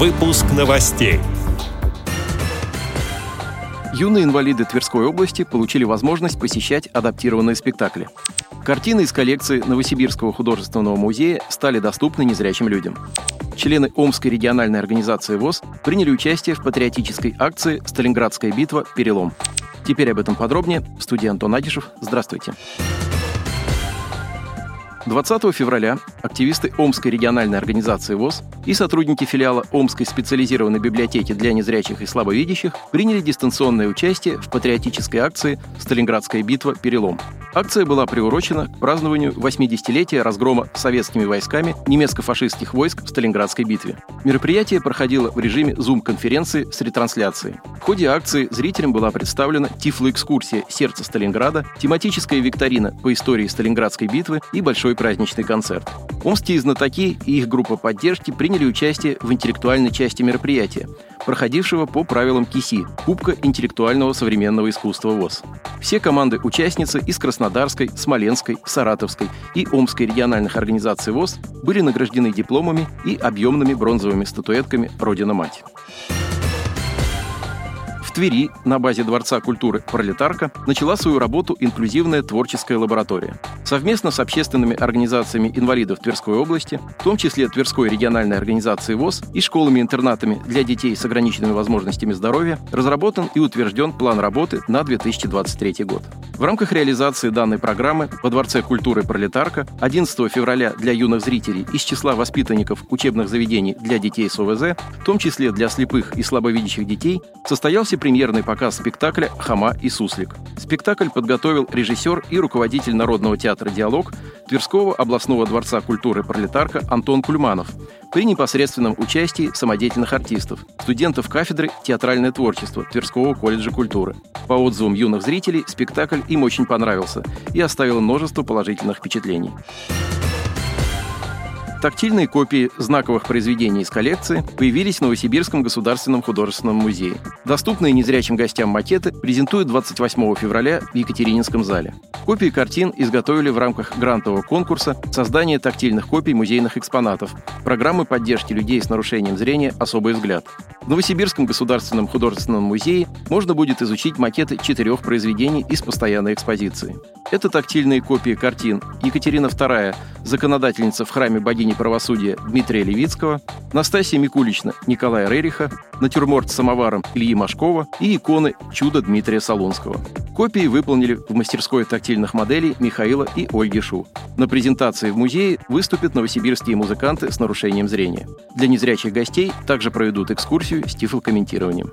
Выпуск новостей. Юные инвалиды Тверской области получили возможность посещать адаптированные спектакли. Картины из коллекции Новосибирского художественного музея стали доступны незрячим людям. Члены Омской региональной организации ВОЗ приняли участие в патриотической акции «Сталинградская битва. Перелом». Теперь об этом подробнее. В студии Антон Агишев. Здравствуйте. 20 февраля активисты Омской региональной организации ВОЗ и сотрудники филиала Омской специализированной библиотеки для незрячих и слабовидящих приняли дистанционное участие в патриотической акции «Сталинградская битва. Перелом». Акция была приурочена к празднованию 80-летия разгрома советскими войсками немецко-фашистских войск в Сталинградской битве. Мероприятие проходило в режиме Zoom-конференции с ретрансляцией. В ходе акции зрителям была представлена тифлоэкскурсия «Сердце Сталинграда», тематическая викторина по истории Сталинградской битвы и большой праздничный концерт. Омские знатоки и их группа поддержки приняли участие в интеллектуальной части мероприятия, проходившего по правилам КИСИ – Кубка интеллектуального современного искусства ВОЗ. Все команды-участницы из Краснодарской, Смоленской, Саратовской и Омской региональных организаций ВОЗ были награждены дипломами и объемными бронзовыми статуэтками «Родина-мать». Твери на базе Дворца культуры «Пролетарка» начала свою работу инклюзивная творческая лаборатория. Совместно с общественными организациями инвалидов Тверской области, в том числе Тверской региональной организацией ВОЗ и школами-интернатами для детей с ограниченными возможностями здоровья, разработан и утвержден план работы на 2023 год. В рамках реализации данной программы во Дворце культуры «Пролетарка» 11 февраля для юных зрителей из числа воспитанников учебных заведений для детей с ОВЗ, в том числе для слепых и слабовидящих детей, состоялся премьерный показ спектакля «Хама и суслик». Спектакль подготовил режиссер и руководитель Народного театра «Диалог» Тверского областного дворца культуры «Пролетарка» Антон Кульманов при непосредственном участии самодеятельных артистов, студентов кафедры «Театральное творчество» Тверского колледжа культуры. По отзывам юных зрителей, спектакль им очень понравился и оставил множество положительных впечатлений. Тактильные копии знаковых произведений из коллекции появились в Новосибирском государственном художественном музее. Доступные незрячим гостям макеты презентуют 28 февраля в Екатерининском зале. Копии картин изготовили в рамках грантового конкурса создания тактильных копий музейных экспонатов, программы поддержки людей с нарушением зрения «Особый взгляд». В Новосибирском государственном художественном музее можно будет изучить макеты четырех произведений из постоянной экспозиции. Это тактильные копии картин Екатерина II, законодательница в храме богини правосудия Дмитрия Левицкого, Настасья Микулична Николая Рериха, натюрморт с самоваром Ильи Машкова и иконы «Чудо» Дмитрия Солунского. Копии выполнили в мастерской тактильных моделей Михаила и Ольги Шу. На презентации в музее выступят новосибирские музыканты с нарушением зрения. Для незрячих гостей также проведут экскурсию с тифлокомментированием.